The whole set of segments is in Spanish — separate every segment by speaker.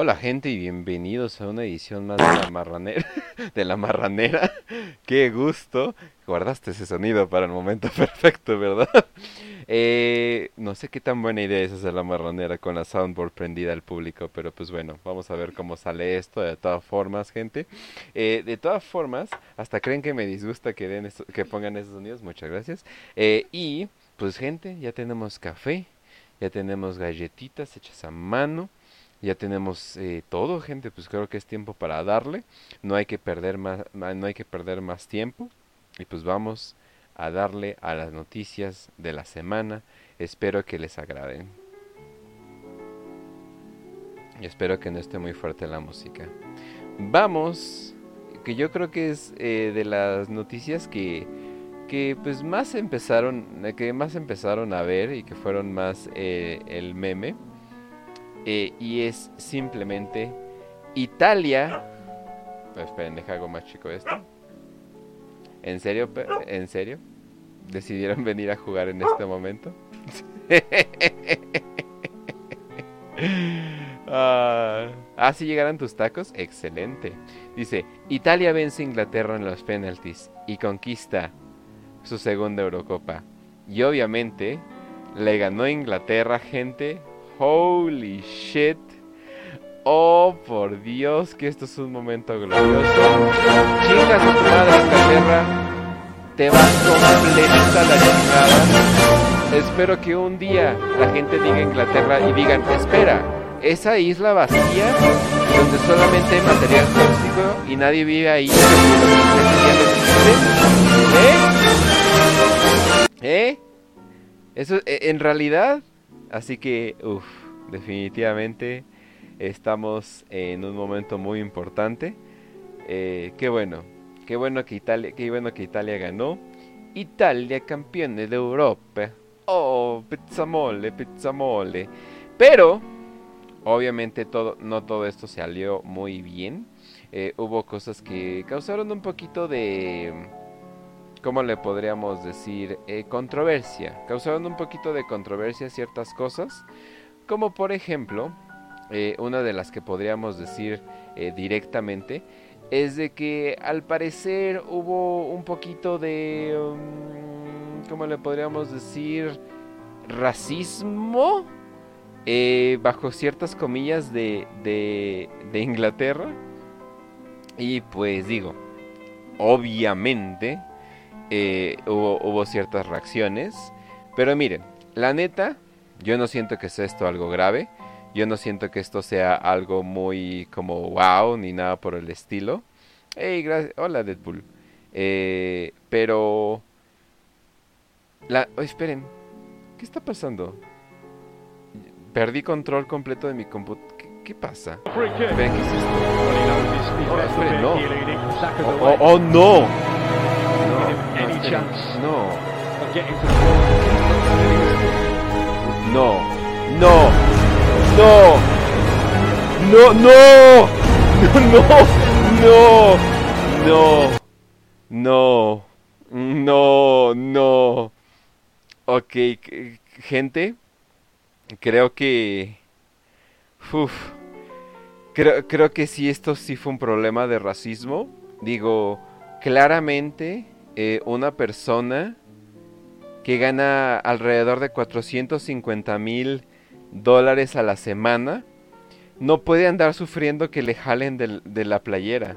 Speaker 1: Hola gente y bienvenidos a una edición más de la marranera. De la marranera. Qué gusto. Guardaste ese sonido para el momento perfecto, ¿verdad? Eh, no sé qué tan buena idea es hacer la marranera con la soundboard prendida al público, pero pues bueno, vamos a ver cómo sale esto de todas formas, gente. Eh, de todas formas, hasta creen que me disgusta que, den que pongan esos sonidos, muchas gracias. Eh, y pues gente, ya tenemos café, ya tenemos galletitas hechas a mano. Ya tenemos eh, todo, gente, pues creo que es tiempo para darle. No hay que perder más, no hay que perder más tiempo. Y pues vamos a darle a las noticias de la semana. Espero que les agraden. Y espero que no esté muy fuerte la música. Vamos, que yo creo que es eh, de las noticias que, que pues más empezaron, que más empezaron a ver y que fueron más eh, el meme eh, y es simplemente Italia. esperen, deja más chico esto. ¿En serio? ¿En serio? ¿Decidieron venir a jugar en este momento? ah, si llegaran tus tacos, excelente. Dice, Italia vence a Inglaterra en los penalties y conquista su segunda Eurocopa. Y obviamente le ganó Inglaterra, gente, Holy shit. Oh, por Dios, que esto es un momento glorioso. Chicas a tu madre, Inglaterra. Te vas completa la chingada. Espero que un día la gente diga Inglaterra y digan, espera, esa isla vacía, donde solamente hay material tóxico y nadie vive ahí. ¿Eh? ¿Eh? Eso, eh, en realidad, Así que, uff, definitivamente estamos en un momento muy importante. Eh, qué bueno, qué bueno que Italia, qué bueno que Italia ganó. Italia campeón de Europa. Oh, pizza mole, pizza mole. Pero, obviamente todo, no todo esto salió muy bien. Eh, hubo cosas que causaron un poquito de ¿cómo le podríamos decir? Eh, controversia. Causaron un poquito de controversia ciertas cosas. Como por ejemplo, eh, una de las que podríamos decir eh, directamente es de que al parecer hubo un poquito de, um, ¿cómo le podríamos decir? Racismo bajo ciertas comillas de, de, de Inglaterra. Y pues digo, obviamente eh, hubo, ciertas reacciones. Pero miren, la neta, yo no siento que sea esto algo grave. Yo no siento que esto sea algo muy como wow ni nada por el estilo. Hey, gracias. Hola Deadpool. Eh, pero... La... Oh, esperen. ¿Qué está pasando? Perdí control completo de mi computadora. ¿Qué, pasa? Esperen, ¿qué es esto? Oh, esperen, no. oh, oh no. No. No. No. No. No, no. No, no. No. No. No. Ok, gente. Creo que... Uf. Creo, creo que sí, esto sí fue un problema de racismo. Digo, claramente eh, una persona que gana alrededor de 450 mil dólares a la semana no puede andar sufriendo que le jalen de la playera.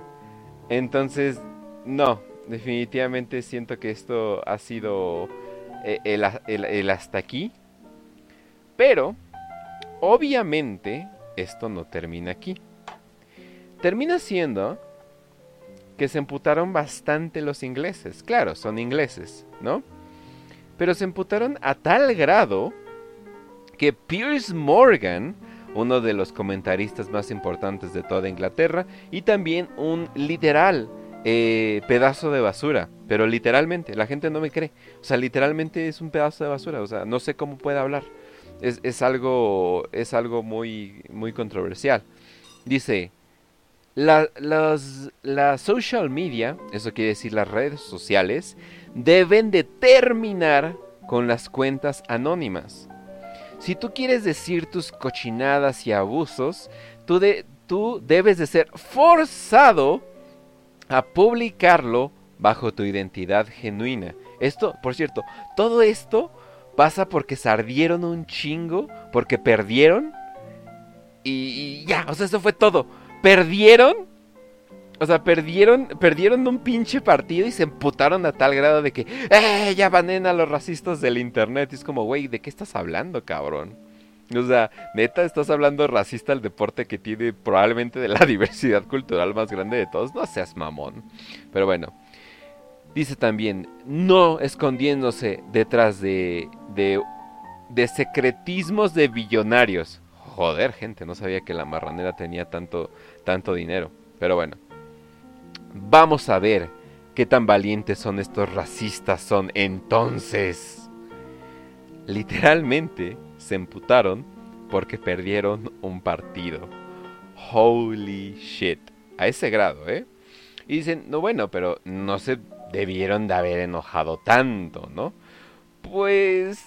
Speaker 1: Entonces, no, definitivamente siento que esto ha sido eh, el, hasta aquí. Pero, obviamente, esto no termina aquí. Termina siendo que se emputaron bastante los ingleses. Claro, son ingleses, ¿no? Pero se emputaron a tal grado que Piers Morgan, uno de los comentaristas más importantes de toda Inglaterra, y también un literal eh, pedazo de basura, pero literalmente, la gente no me cree, o sea, literalmente es un pedazo de basura, o sea, no sé cómo puede hablar, es, es algo, es algo muy, muy controversial. Dice, la, social media, eso quiere decir las redes sociales, deben de terminar con las cuentas anónimas. Si tú quieres decir tus cochinadas y abusos, tú, de, tú debes de ser forzado a publicarlo bajo tu identidad genuina. Esto, por cierto, todo esto pasa porque se ardieron un chingo, porque perdieron. Y, ya, o sea, eso fue todo. Perdieron. O sea, perdieron, perdieron un pinche partido y se emputaron a tal grado de que, ¡eh! Ya banen a los racistas del internet. Y es como, güey, ¿de qué estás hablando, cabrón? O sea, neta, estás hablando racista al deporte que tiene probablemente de la diversidad cultural más grande de todos. No seas mamón. Pero bueno, Dice también, no escondiéndose detrás de, de, de secretismos de billonarios. Joder, gente, no sabía que la marranera tenía tanto, tanto dinero. Pero bueno, vamos a ver qué tan valientes son estos racistas son entonces. Literalmente se emputaron porque perdieron un partido. Holy shit. A ese grado, ¿eh? Y dicen, no bueno, pero no se debieron de haber enojado tanto, ¿no? Pues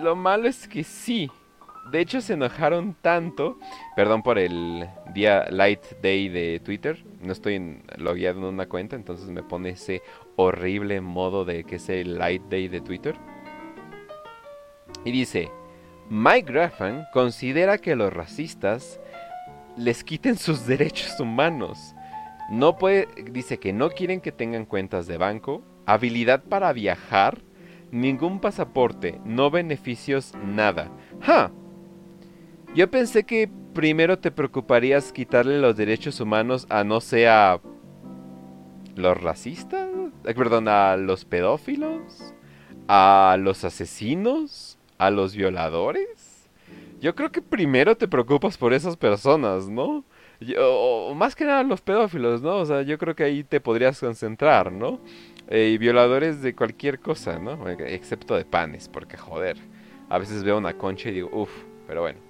Speaker 1: lo malo es que sí. De hecho se enojaron tanto, perdón por el día Light Day de Twitter, no estoy logueado una cuenta, entonces me pone ese horrible modo de que es el Light Day de Twitter. Y dice, Mike Graffan considera que los racistas les quiten sus derechos humanos no puede, dice que no quieren que tengan cuentas de banco, habilidad para viajar, ningún pasaporte, no beneficios, nada. ¡Ja! Yo pensé que primero te preocuparías quitarle los derechos humanos a no sea los racistas, eh, perdón, a los pedófilos, a los asesinos, a los violadores. Yo creo que primero te preocupas por esas personas, ¿no? o más que nada los pedófilos, ¿no? O sea, yo creo que ahí te podrías concentrar, ¿no? Eh, y violadores de cualquier cosa, ¿no? Excepto de panes, porque joder. A veces veo una concha y digo, uff, pero bueno.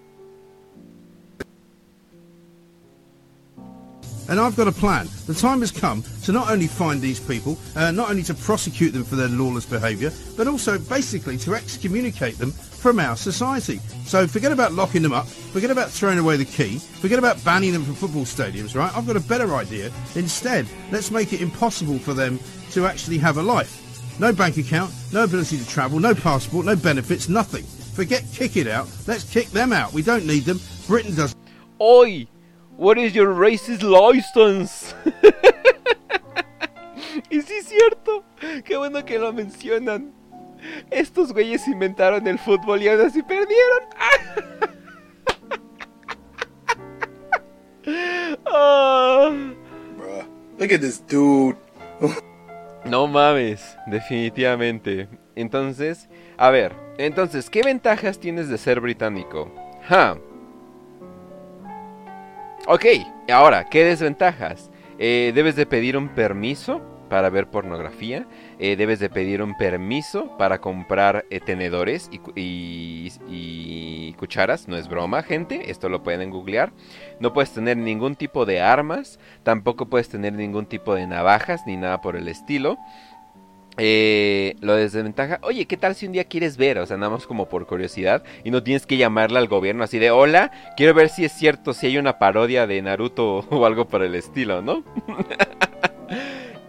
Speaker 2: And I've got a plan. The time has come to not only find these people, uh, not only to prosecute them for their lawless behaviour, but also basically to excommunicate them from our society. So forget about locking them up, forget about throwing away the key, forget about banning them from football stadiums, right? I've got a better idea. Instead, let's make it impossible for them to actually have a life. No bank account, no ability to travel, no passport, no benefits, nothing. Forget kick it out. Let's kick them out. We don't need them. Britain does.
Speaker 1: Oi! What is your racist license? y sí es cierto. Qué bueno que lo mencionan. Estos güeyes inventaron el fútbol y ahora así perdieron.
Speaker 3: oh. look at this dude.
Speaker 1: no mames, definitivamente. Entonces, a ver, entonces, ¿qué ventajas tienes de ser británico? Ja. Ok, ahora, ¿qué desventajas? Eh, debes de pedir un permiso para ver pornografía. Eh, debes de pedir un permiso para comprar eh, tenedores y, cucharas. No es broma, gente. Esto lo pueden googlear. No puedes tener ningún tipo de armas. Tampoco puedes tener ningún tipo de navajas ni nada por el estilo. Eh, lo desventaja, oye, ¿qué tal si un día quieres ver? O sea, nada más como por curiosidad y no tienes que llamarle al gobierno así de, hola, quiero ver si es cierto, si hay una parodia de Naruto o algo por el estilo, ¿no?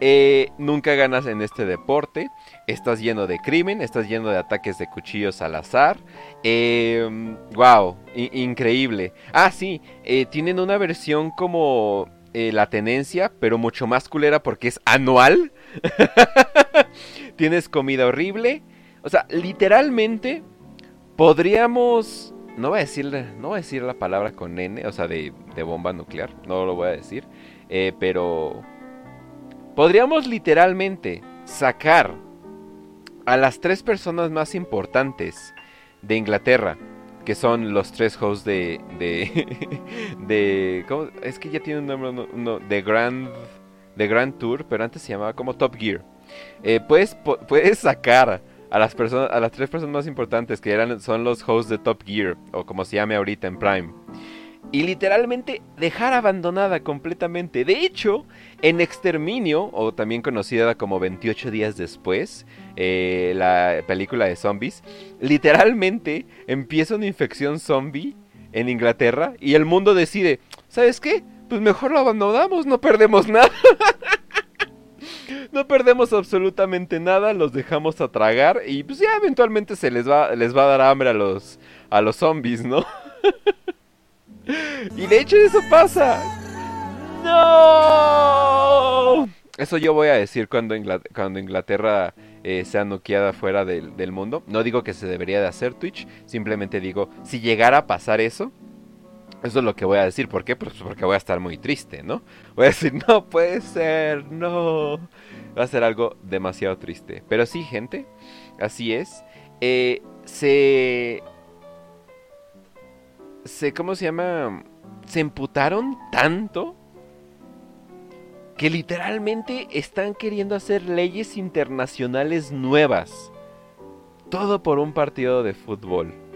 Speaker 1: Eh, nunca ganas en este deporte. Estás lleno de crimen, estás lleno de ataques de cuchillos al azar. wow, em, increíble. Ah, sí, eh, tienen una versión como eh, la tenencia, pero mucho más culera porque es anual. Tienes comida horrible. O sea, literalmente podríamos... No voy a decir, no decir la palabra con N, o sea, de, bomba nuclear. No lo voy a decir. pero Podríamos literalmente sacar a las tres personas más importantes de Inglaterra, que son los tres hosts de. de. ¿cómo? Es que ya tiene un nombre. No, de Grand. De Grand Tour, pero antes se llamaba como Top Gear. Eh, puedes, puedes sacar a las personas, a las tres personas más importantes que eran, son los hosts de Top Gear, o como se llame ahorita en Prime y literalmente dejar abandonada completamente. De hecho, en Exterminio, o también conocida como 28 días después, eh, la película de zombies, literalmente empieza una infección zombie en Inglaterra y el mundo decide, ¿sabes qué? Pues mejor lo abandonamos, no perdemos nada. no perdemos absolutamente nada, los dejamos a tragar y pues ya eventualmente se les va, les va a dar hambre a los, a los zombies, ¿no? y de hecho eso pasa. ¡No! Eso yo voy a decir cuando, Inglaterra eh, sea noqueada fuera del, del, mundo. No digo que se debería de hacer Twitch, simplemente digo, si llegara a pasar eso, eso es lo que voy a decir. ¿Por qué? Pues porque voy a estar muy triste, ¿no? Voy a decir, no puede ser, no. Va a ser algo demasiado triste. Pero sí, gente, así es. Eh, se... se... ¿Cómo se llama? Se emputaron tanto que literalmente están queriendo hacer leyes internacionales nuevas. Todo por un partido de fútbol.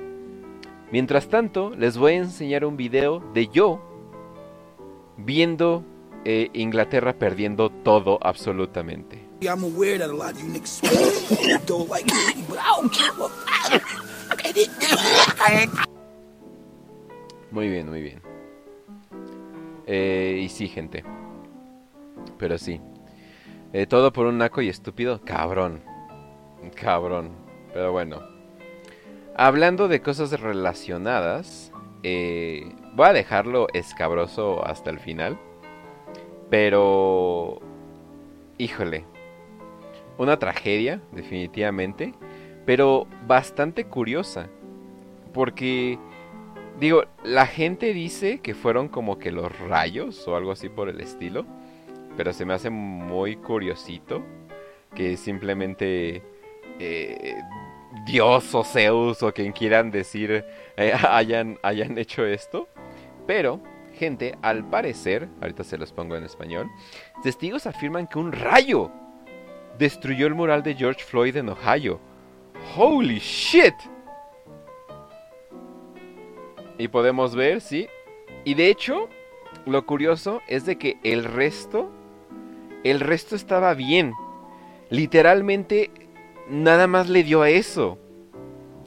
Speaker 1: Mientras tanto, les voy a enseñar un video de yo viendo eh, Inglaterra perdiendo todo absolutamente. Muy bien, muy bien. Eh, y sí, gente. Pero sí. Eh, todo por un naco y estúpido. Cabrón. Cabrón. Pero bueno. Hablando de cosas relacionadas. Eh, voy a dejarlo escabroso hasta el final. Pero... Híjole. Una tragedia, definitivamente. Pero bastante curiosa. Porque... Digo, la gente dice que fueron como que los rayos o algo así por el estilo. Pero se me hace muy curiosito que simplemente eh, Dios o Zeus o quien quieran decir eh, hayan, hayan hecho esto. Pero, gente, al parecer, ahorita se los pongo en español, testigos afirman que un rayo destruyó el mural de George Floyd en Ohio. ¡Holy shit! Y podemos ver, sí. Y de hecho, lo curioso es de que el resto el resto estaba bien. Literalmente nada más le dio a eso.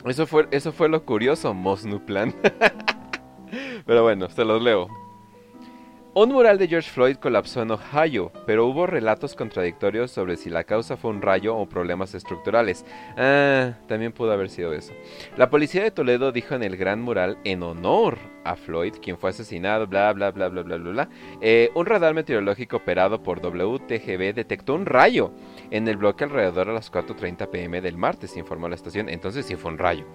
Speaker 1: Eso fue, eso fue lo curioso, Mosnuplan. Pero bueno, se los leo. Un mural de George Floyd colapsó en Ohio, pero hubo relatos contradictorios sobre si la causa fue un rayo o problemas estructurales. Ah, también pudo haber sido eso. La policía de Toledo dijo en el gran mural en honor a Floyd, quien fue asesinado, bla, bla, bla, bla, bla, bla, bla. Eh, un radar meteorológico operado por WTGB detectó un rayo en el bloque alrededor a las 4.30 pm del martes, informó la estación. Entonces sí fue un rayo.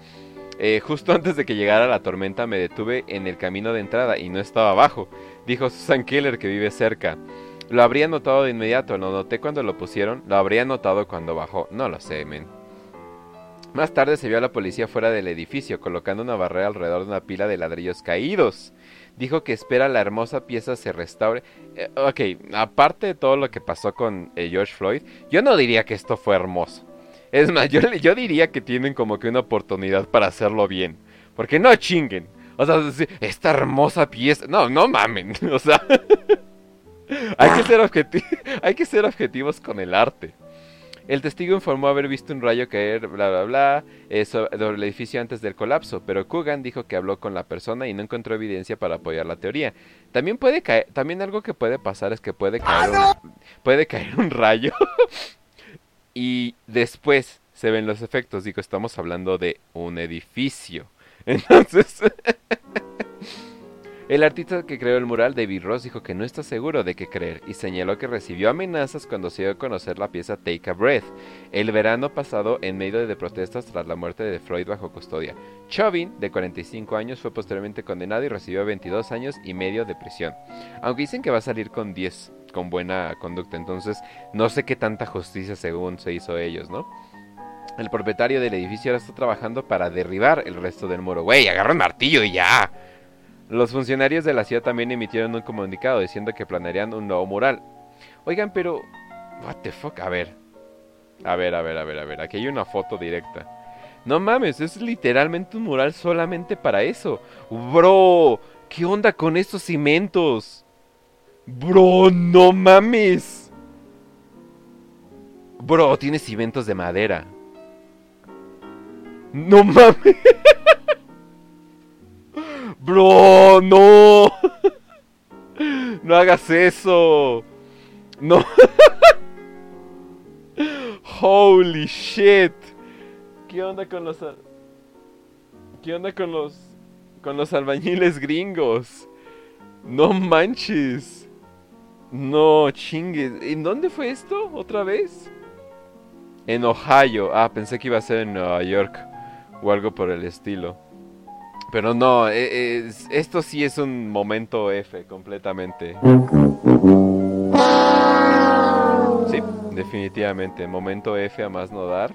Speaker 1: Eh, justo antes de que llegara la tormenta me detuve en el camino de entrada y no estaba abajo, dijo Susan Keller que vive cerca. Lo habría notado de inmediato, lo noté cuando lo pusieron, lo habría notado cuando bajó, no lo sé, men. Más tarde se vio a la policía fuera del edificio, colocando una barrera alrededor de una pila de ladrillos caídos. Dijo que espera la hermosa pieza se restaure. Eh, ok, aparte de todo lo que pasó con eh, George Floyd, yo no diría que esto fue hermoso. Es más, yo, yo diría que tienen como que una oportunidad para hacerlo bien. Porque no chinguen. O sea, esta hermosa pieza. No, no mamen. O sea, hay, que ser hay que ser objetivos con el arte. El testigo informó haber visto un rayo caer, bla, bla, bla, eso, sobre el edificio antes del colapso, pero Coogan dijo que habló con la persona y no encontró evidencia para apoyar la teoría. También puede caer, también algo que puede pasar es que puede caer, puede caer un rayo y después se ven los efectos. Digo, estamos hablando de un edificio. Entonces, el artista que creó el mural, David Ross, dijo que no está seguro de qué creer y señaló que recibió amenazas cuando se dio a conocer la pieza Take a Breath el verano pasado en medio de protestas tras la muerte de Freud bajo custodia. Chauvin, de 45 años, fue posteriormente condenado y recibió 22 años y medio de prisión, aunque dicen que va a salir con 10 con buena conducta. Entonces, no sé qué tanta justicia según se hizo ellos, ¿no? El propietario del edificio ahora está trabajando para derribar el resto del muro. Güey, agarra un martillo y ya. Los funcionarios de la ciudad también emitieron un comunicado diciendo que planearían un nuevo mural. Oigan, pero... What the fuck? A ver. A ver, a ver, a ver, a ver. Aquí hay una foto directa. No mames, es literalmente un mural solamente para eso. Bro, ¿qué onda con estos cimientos? Bro, no mames. Bro, tiene cimentos de madera. No mames. Bro, no. No hagas eso. No. Holy shit. ¿Qué onda con los ¿Qué onda con los con los albañiles gringos? No manches. No chingues. ¿En dónde fue esto otra vez? En Ohio. Ah, pensé que iba a ser en Nueva York o algo por el estilo. Pero no, e, esto sí es un momento F completamente. Sí, definitivamente. Momento F a más no dar.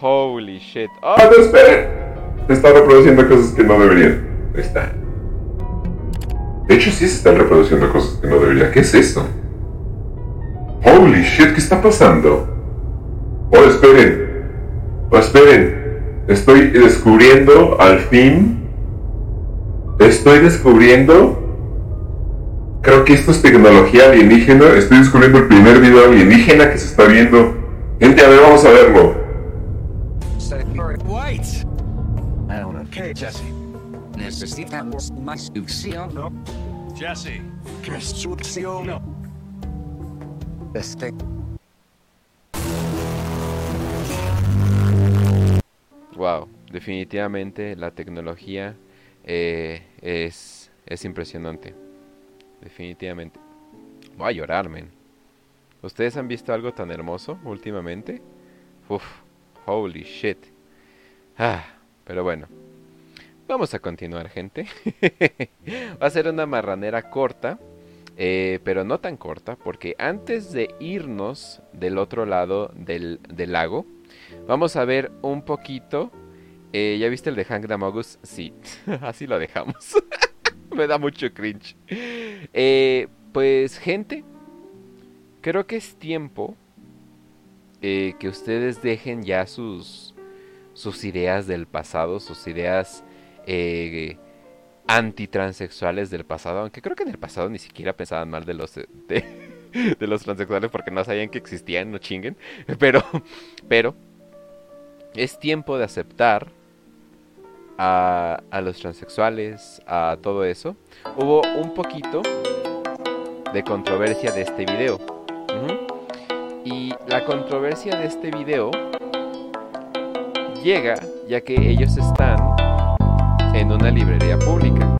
Speaker 1: Holy shit.
Speaker 4: ¡Oh! ¡Ah, no, esperen! Está reproduciendo cosas que no deberían. Ahí está. De hecho, sí se están reproduciendo cosas que no deberían. ¿Qué es esto? Holy shit, ¿qué está pasando? Oh, esperen. Oh, esperen. Estoy descubriendo al fin. Estoy descubriendo. Creo que esto es tecnología alienígena. Estoy descubriendo el primer video alienígena que se está viendo. Gente, a ver, vamos a verlo. Jesse. Necesitamos más Jesse.
Speaker 1: Este. Wow, definitivamente la tecnología eh, es, es impresionante. Definitivamente. Voy a llorar, men. ¿Ustedes han visto algo tan hermoso últimamente? Uf, holy shit. Ah, pero bueno. Vamos a continuar, gente. Va a ser una marranera corta, eh, pero no tan corta, porque antes de irnos del otro lado del, del lago, Vamos a ver un poquito. Eh, ¿Ya viste el de Hank Damogus? Sí, así lo dejamos. Me da mucho cringe. Eh, pues gente, creo que es tiempo eh, que ustedes dejen ya sus, sus ideas del pasado, sus ideas antitransexuales del pasado. Aunque creo que en el pasado ni siquiera pensaban mal de los... De, los transexuales porque no sabían que existían, no chinguen. Pero, pero, es tiempo de aceptar a, los transexuales, a todo eso. Hubo un poquito de controversia de este video. Y la controversia de este video llega ya que ellos están en una librería pública.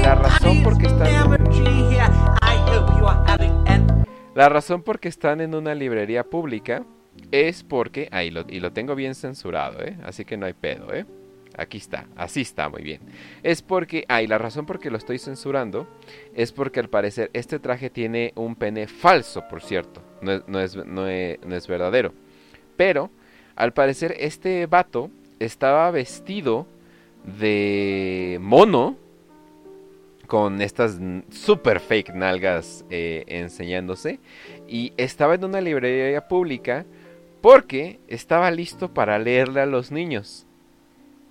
Speaker 1: La razón por qué están La razón por qué están en una librería pública es porque, ahí lo, y lo tengo bien censurado, ¿eh? Así que no hay pedo, ¿eh? Aquí está, así está, muy bien. Es porque, ah, y la razón por que lo estoy censurando es porque al parecer este traje tiene un pene falso, por cierto. No es, no es, no es, verdadero. Pero, al parecer este vato estaba vestido de mono con estas super fake nalgas eh, enseñándose y estaba en una librería pública porque estaba listo para leerle a los niños.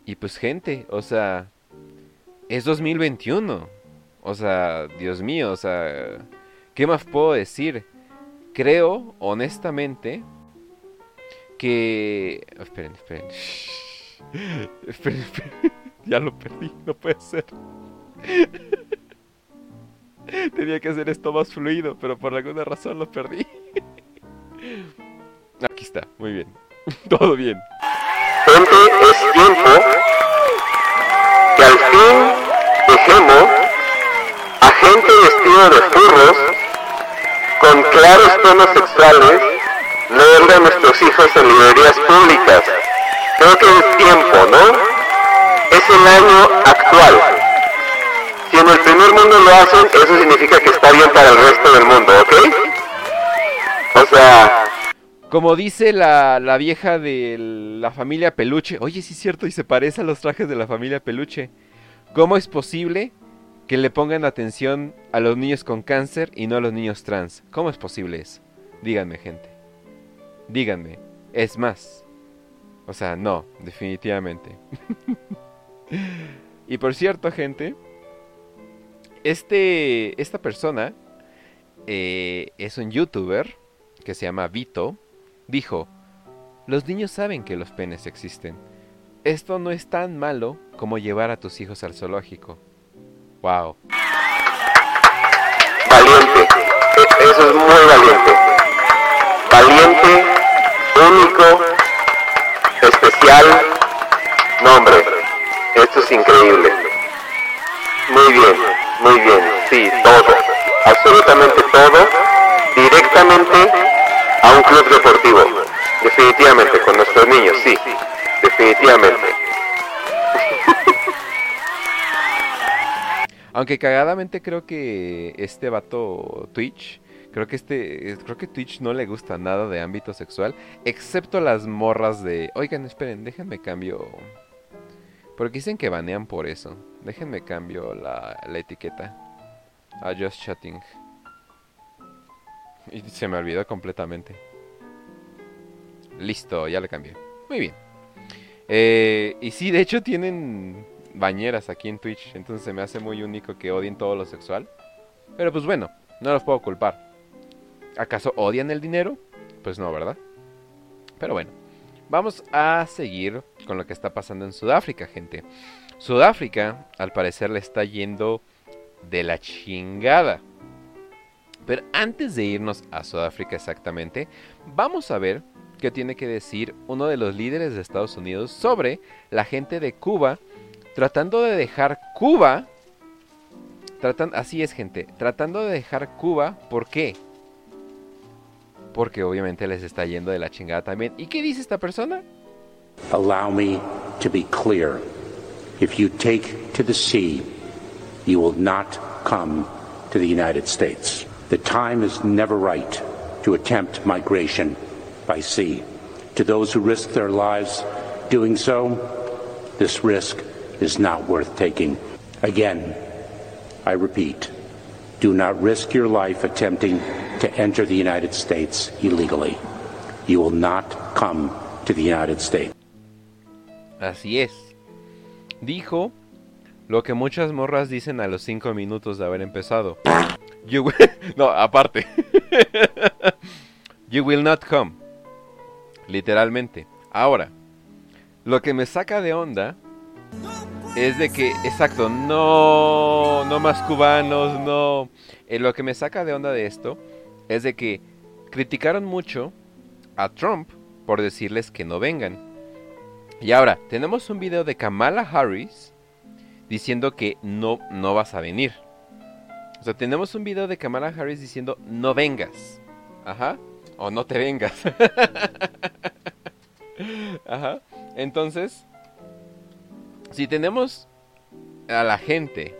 Speaker 1: Y pues gente, o sea, es 2021. O sea, Dios mío, o sea, ¿qué más puedo decir? Creo, honestamente, que... esperen, esperen. esperen, esperen. ya lo perdí, no puede ser. Tenía que hacer esto más fluido, pero por alguna razón lo perdí. Aquí está, muy bien. Todo bien.
Speaker 5: Gente, es tiempo que al fin dejemos a gente vestida de furros con claros tonos sexuales leerle a nuestros hijos en librerías públicas. Creo que es tiempo, ¿no? Es el año actual. Si en el primer mundo lo hacen, eso significa que está bien para el resto del mundo, ¿ok? O sea,
Speaker 1: como dice la, la, vieja de la familia Peluche. Oye, sí es cierto, y se parece a los trajes de la familia Peluche. ¿Cómo es posible que le pongan atención a los niños con cáncer y no a los niños trans? ¿Cómo es posible eso? Díganme, gente. Díganme. Es más. O sea, no, definitivamente. y por cierto, gente. Este. Esta persona. Eh, es un youtuber. Que se llama Vito dijo, los niños saben que los penes existen, esto no es tan malo como llevar a tus hijos al zoológico. Wow.
Speaker 5: Valiente. Eso es muy valiente. Valiente, único, especial. No, hombre, esto es increíble. Muy bien, muy bien. Sí, todo. Absolutamente todo. Directamente un club deportivo. Definitivamente, con nuestros niños, sí. Definitivamente.
Speaker 1: Aunque cagadamente creo que este vato Twitch, creo que este, creo que Twitch no le gusta nada de ámbito sexual, excepto las morras de, oigan, esperen, déjenme cambio, porque dicen que banean por eso, déjenme cambio la, la etiqueta a Just Chatting. Y se me olvidó completamente. Listo, ya le cambié. Muy bien. Eh, y sí, de hecho tienen bañeras aquí en Twitch. Entonces se me hace muy único que odien todo lo sexual. Pero pues bueno, no los puedo culpar. ¿Acaso odian el dinero? Pues no, ¿verdad? Pero bueno, vamos a seguir con lo que está pasando en Sudáfrica, gente. Sudáfrica, al parecer, le está yendo de la chingada. Pero antes de irnos a Sudáfrica exactamente, vamos a ver qué tiene que decir uno de los líderes de Estados Unidos sobre la gente de Cuba tratando de dejar Cuba. Tratan, así es, gente. Tratando de dejar Cuba. ¿Por qué? Porque obviamente les está yendo de la chingada también. ¿Y qué dice esta persona?
Speaker 6: Allow me to be clear. If you take to the sea, you will not come to the United States. The time is never right to attempt migration by sea. To those who risk their lives doing so, this risk is not worth taking. Again, I repeat, do not risk your life attempting to enter the United States illegally. You will not come to the United States.
Speaker 1: Así es. Dijo lo que muchas morras dicen a los 5 minutos de haber empezado. You will... No, aparte. you will not come. Literalmente. Ahora, lo que me saca de onda es de que, exacto, no, no más cubanos, no. Eh, lo que me saca de onda de esto es de que criticaron mucho a Trump por decirles que no vengan. Y ahora, tenemos un video de Kamala Harris diciendo que no, no vas a venir. O sea, tenemos un video de Kamala Harris diciendo no vengas. Ajá. O no te vengas. Ajá. Entonces, si tenemos a la gente,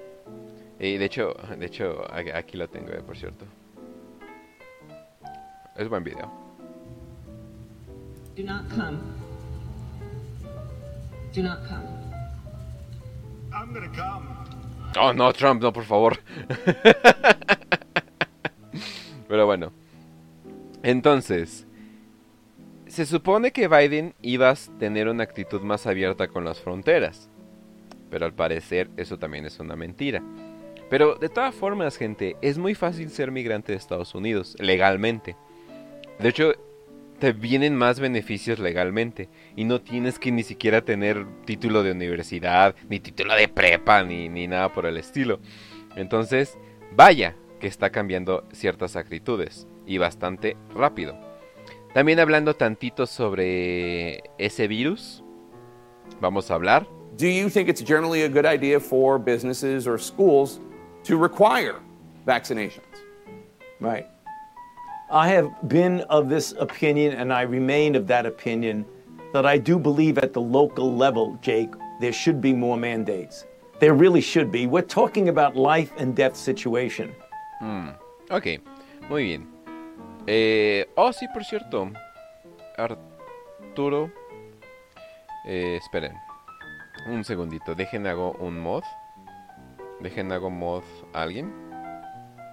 Speaker 1: y de hecho, de hecho, aquí lo tengo, eh, por cierto. Es buen video.
Speaker 7: Do not come. Do not come.
Speaker 8: I'm gonna come.
Speaker 1: Oh, no, Trump, no, por favor. Pero bueno. Entonces, se supone que Biden iba a tener una actitud más abierta con las fronteras. Pero al parecer eso también es una mentira. Pero de todas formas, gente, es muy fácil ser migrante de Estados Unidos, legalmente. De hecho, te vienen más beneficios legalmente. Y no tienes que ni siquiera tener título de universidad, ni título de prepa, ni, ni nada por el estilo. Entonces, vaya que está cambiando ciertas actitudes. Y bastante rápido. También hablando tantito sobre ese virus. Vamos a hablar.
Speaker 9: Do you think it's generally a good idea for businesses or schools to require vaccinations?
Speaker 10: Right. I have been of this opinion, and I remain of that opinion, that I do believe at the local level, Jake, there should be more mandates. There really should be. We're talking about life and death situation.
Speaker 1: Ok, muy bien. Eh, oh, sí, por cierto. Arturo. Eh, esperen. Un segundito. Dejen hago un mod. Dejen hago mod a alguien.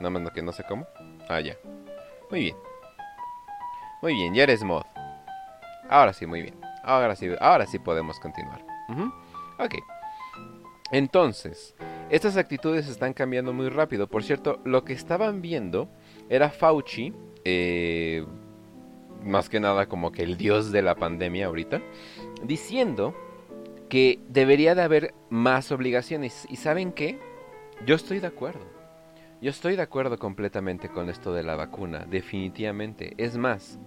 Speaker 1: Nada más que no sé cómo. Ah, ya. Muy bien. Muy bien, ya eres mod. Ahora sí, muy bien. Ahora sí, ahora sí podemos continuar. Ujú. Ok. Entonces, estas actitudes están cambiando muy rápido. Por cierto, lo que estaban viendo era Fauci, eh, más que nada como que el dios de la pandemia ahorita, diciendo que debería de haber más obligaciones. ¿Y saben qué? Yo estoy de acuerdo. Yo estoy de acuerdo completamente con esto de la vacuna, definitivamente. Es más,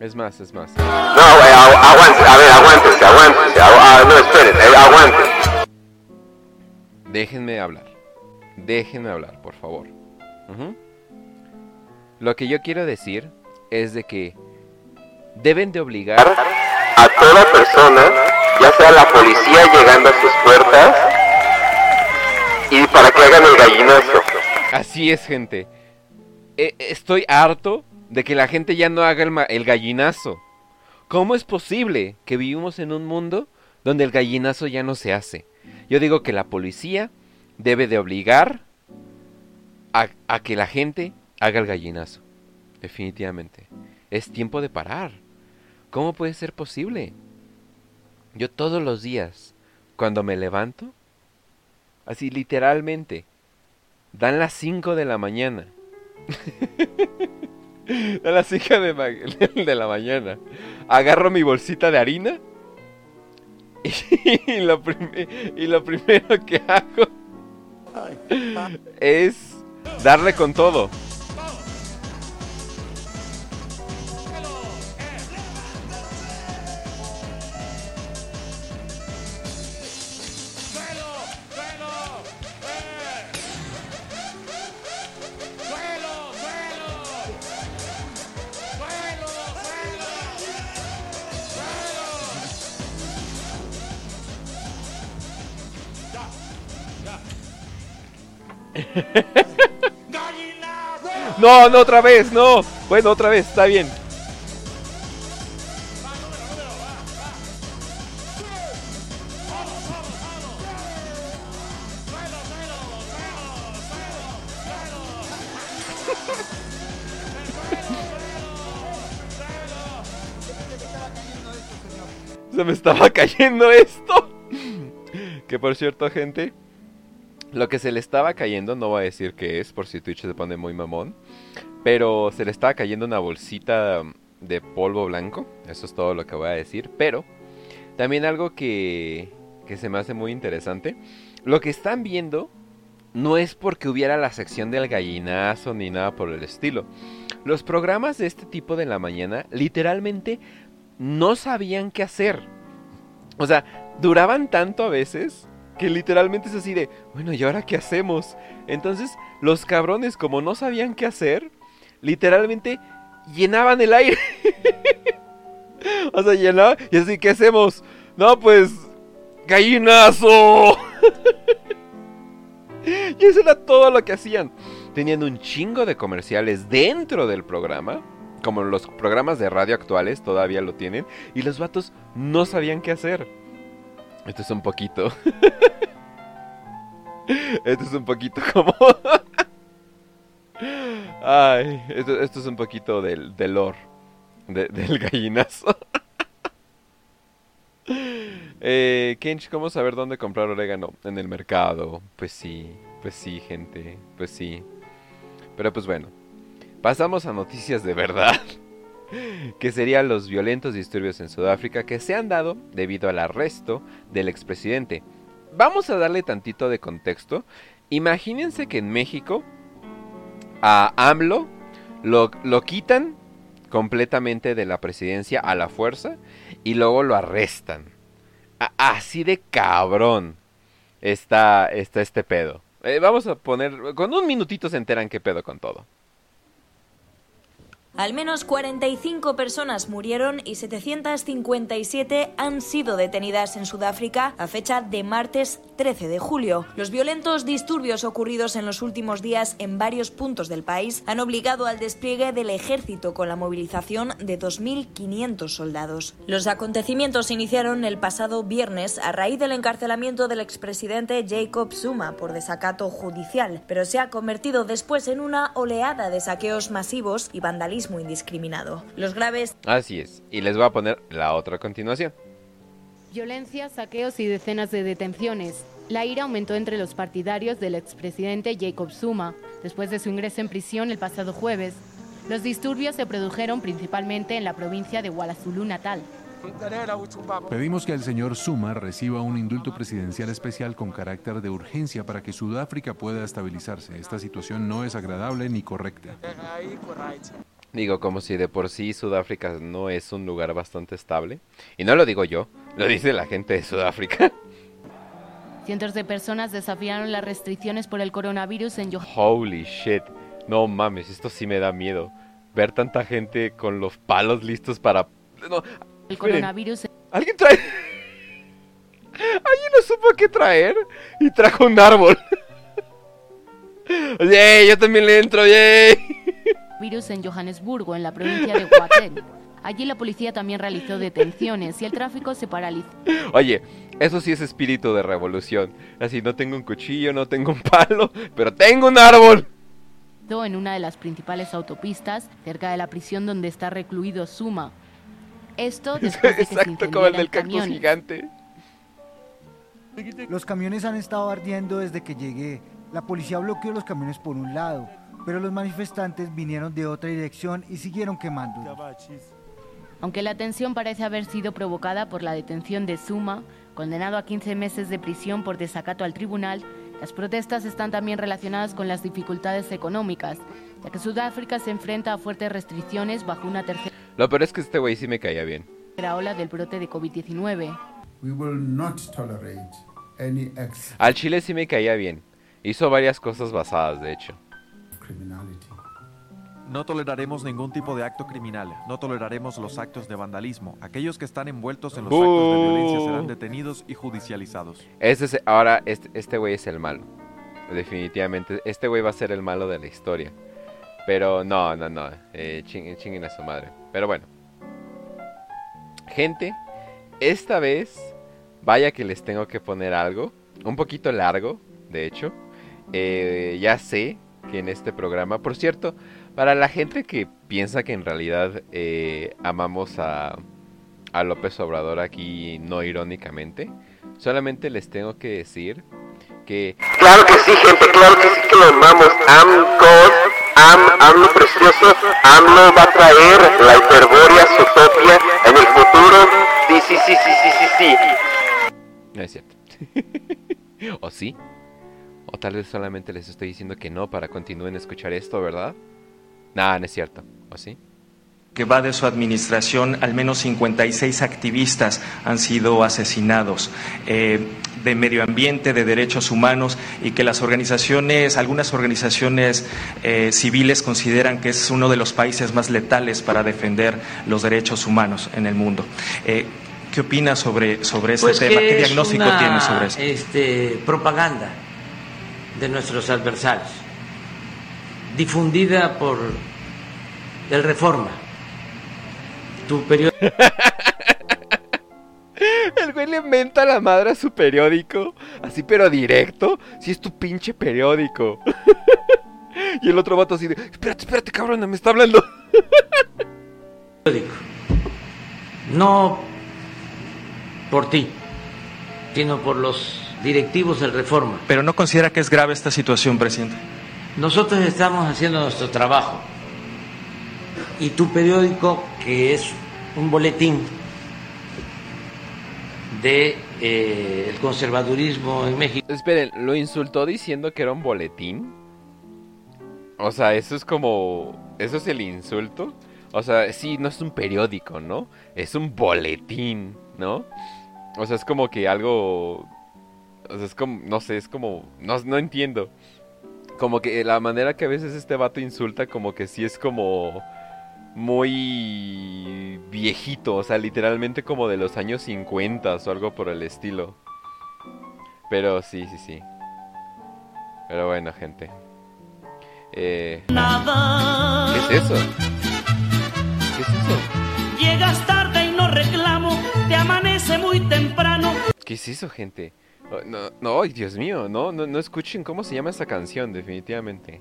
Speaker 1: es más, es más.
Speaker 5: No, güey, agu- aguante, a ver, aguántese, aguántese, agu- ah, no, esperen, eh, aguante.
Speaker 1: Déjenme hablar. Déjenme hablar, por favor. Ujú. Lo que yo quiero decir es de que deben de obligar
Speaker 5: A toda persona, ya sea la policía llegando a sus puertas, y para que hagan el gallinazo.
Speaker 1: Así es, gente. E- estoy harto de que la gente ya no haga el, gallinazo. ¿Cómo es posible que vivimos en un mundo donde el gallinazo ya no se hace? Yo digo que la policía debe de obligar a, a que la gente haga el gallinazo. Definitivamente. Es tiempo de parar. ¿Cómo puede ser posible? Yo todos los días, cuando me levanto, así literalmente, Dan las 5 de la mañana. Dan las 5 de, ma- de la mañana. Agarro mi bolsita de harina. Y lo, y lo primero que hago es darle con todo. No, no, otra vez, no. Bueno, otra vez, está bien. Se me estaba cayendo esto. Que por cierto, gente, lo que se le estaba cayendo, no voy a decir qué es, por si Twitch se pone muy mamón. Pero se le estaba cayendo una bolsita de polvo blanco. Eso es todo lo que voy a decir. Pero también algo que, que se me hace muy interesante. Lo que están viendo no es porque hubiera la sección del gallinazo ni nada por el estilo. Los programas de este tipo de la mañana literalmente no sabían qué hacer. O sea, duraban tanto a veces que literalmente es así de, bueno, ¿y ahora qué hacemos? Entonces, los cabrones, como no sabían qué hacer, literalmente llenaban el aire. o sea, llenaban, y así, ¿qué hacemos? No, pues, gallinazo. y eso era todo lo que hacían. Tenían un chingo de comerciales dentro del programa. Como los programas de radio actuales todavía lo tienen. Y los vatos no sabían qué hacer. Esto es un poquito. esto es un poquito como. Ay, esto, esto es un poquito del, del lore. de- del gallinazo. eh, Kench, ¿cómo saber dónde comprar orégano? En el mercado. Pues sí, pues sí, gente. Pues sí. Pero pues bueno. Pasamos a noticias de verdad. Que serían los violentos disturbios en Sudáfrica que se han dado debido al arresto del expresidente. Vamos a darle tantito de contexto. Imagínense que en México a AMLO lo, lo quitan completamente de la presidencia a la fuerza y luego lo arrestan. Así de cabrón está, está este pedo. Eh, vamos a poner, con un minutito se enteran qué pedo con todo.
Speaker 7: Al menos 45 personas murieron y 757 han sido detenidas en Sudáfrica a fecha de martes 13 de julio. Los violentos disturbios ocurridos en los últimos días en varios puntos del país han obligado al despliegue del ejército con la movilización de 2.500 soldados. Los acontecimientos iniciaron el pasado viernes a raíz del encarcelamiento del expresidente Jacob Zuma por desacato judicial, pero se ha convertido después en una oleada de saqueos masivos y vandalismo indiscriminado. Los graves
Speaker 1: Así es. Y les voy a poner la otra a continuación.
Speaker 11: Violencia, saqueos y decenas de detenciones. La ira aumentó entre los partidarios del expresidente Jacob Zuma después de su ingreso en prisión el pasado jueves. Los disturbios se produjeron principalmente en la provincia de Gualazulu Natal.
Speaker 12: Pedimos que el señor Zuma reciba un indulto presidencial especial con carácter de urgencia para que Sudáfrica pueda estabilizarse. Esta situación no es agradable ni correcta.
Speaker 1: Digo, como si de por sí Sudáfrica no es un lugar bastante estable. Y no lo digo yo, lo dice la gente de Sudáfrica.
Speaker 11: Cientos de personas desafiaron las restricciones por el coronavirus en Johannesburgo.
Speaker 1: Holy shit. No mames, esto sí me da miedo. Ver tanta gente con los palos listos para... No,
Speaker 11: El coronavirus
Speaker 1: ¿Alguien trae...? ¿Alguien no supo qué traer? Y trajo un árbol. ¡Yay! Yo también le entro, ¡yay!
Speaker 11: Virus en Johannesburgo, en la provincia de Gauteng. Allí la policía también realizó detenciones y el tráfico se paralizó
Speaker 1: Oye, eso sí es espíritu de revolución. Así, no tengo un cuchillo, no tengo un palo, pero tengo un árbol.
Speaker 11: en una de las principales autopistas, cerca de la prisión donde está recluido Suma. Esto después de que se
Speaker 1: Exacto como el del cactus
Speaker 11: camiones.
Speaker 1: gigante.
Speaker 13: Los camiones han estado ardiendo desde que llegué. La policía bloqueó los camiones por un lado, pero los manifestantes vinieron de otra dirección y siguieron quemando.
Speaker 11: Aunque la tensión parece haber sido provocada por la detención de Suma, condenado a 15 meses de prisión por desacato al tribunal, las protestas están también relacionadas con las dificultades económicas, ya que Sudáfrica se enfrenta a fuertes restricciones bajo una tercera
Speaker 1: Lo peor es que este güey sí me caía bien.
Speaker 11: ola del brote de COVID-19.
Speaker 14: We will not tolerate any acts
Speaker 1: Al chile sí me caía bien. Hizo varias cosas basadas, de hecho.
Speaker 14: Criminality.
Speaker 15: No toleraremos ningún tipo de acto criminal. No toleraremos los actos de vandalismo. Aquellos que están envueltos en los actos de violencia serán detenidos y judicializados.
Speaker 1: Este es- ahora, este este güey es el malo. Definitivamente. Este güey va a ser el malo de la historia. Pero no, no, no. Eh, ching- chinguen a su madre. Pero bueno. Gente, esta vez, vaya que les tengo que poner algo. Un poquito largo, de hecho. Eh, ya sé que en este programa, por cierto, para la gente que piensa que en realidad eh, amamos a, a López Obrador aquí no irónicamente, solamente les tengo que decir que
Speaker 5: Claro que sí, gente, claro que sí que lo amamos. Am God, Am, AMLO precioso, AMLO va a traer la hiperbórea Zootopia en el futuro. Sí, sí, sí, sí, sí, sí, sí.
Speaker 1: no es cierto. ¿O sí? O tal vez solamente les estoy diciendo que no para continúen a escuchar esto, ¿verdad? Nah, no es cierto. ¿O sí?
Speaker 16: que va de su administración, al menos 56 activistas han sido asesinados eh, de medio ambiente, de derechos humanos, y que las organizaciones, algunas organizaciones eh, civiles consideran que es uno de los países más letales para defender los derechos humanos en el mundo. Eh, ¿Qué opina sobre, sobre ese
Speaker 17: Pues
Speaker 16: tema? ¿Qué
Speaker 17: es
Speaker 16: diagnóstico
Speaker 17: una,
Speaker 16: tiene sobre eso?
Speaker 17: Este, propaganda de nuestros adversarios, difundida por el Reforma, tu periódico.
Speaker 1: El güey le inventa la madre a su periódico, así pero directo, si es tu pinche periódico. y el otro vato así de, espérate, espérate, cabrón, me está hablando.
Speaker 17: no por ti, sino por los directivos del Reforma.
Speaker 16: Pero no considera que es grave esta situación, presidente.
Speaker 17: Nosotros estamos haciendo nuestro trabajo y tu periódico, que es un boletín de eh, el conservadurismo en México.
Speaker 1: Esperen, ¿lo insultó diciendo que era un boletín? O sea, eso es como... ¿Eso es el insulto? O sea, sí, no es un periódico, ¿no? Es un boletín, ¿no? O sea, es como que algo... O sea, es como... No sé, es como... No, no entiendo. Como que la manera que a veces este vato insulta como que sí es como... Muy viejito, o sea, literalmente como de los años 50 o algo por el estilo. Pero sí, sí, sí. Pero bueno, gente. Eh... ¿Qué es eso? ¿Qué es eso?
Speaker 18: Llegas tarde y no reclamo, te amanece muy temprano.
Speaker 1: ¿Qué es eso, gente? Oh, No, no, Dios mío, no, no, no escuchen cómo se llama esa canción, definitivamente.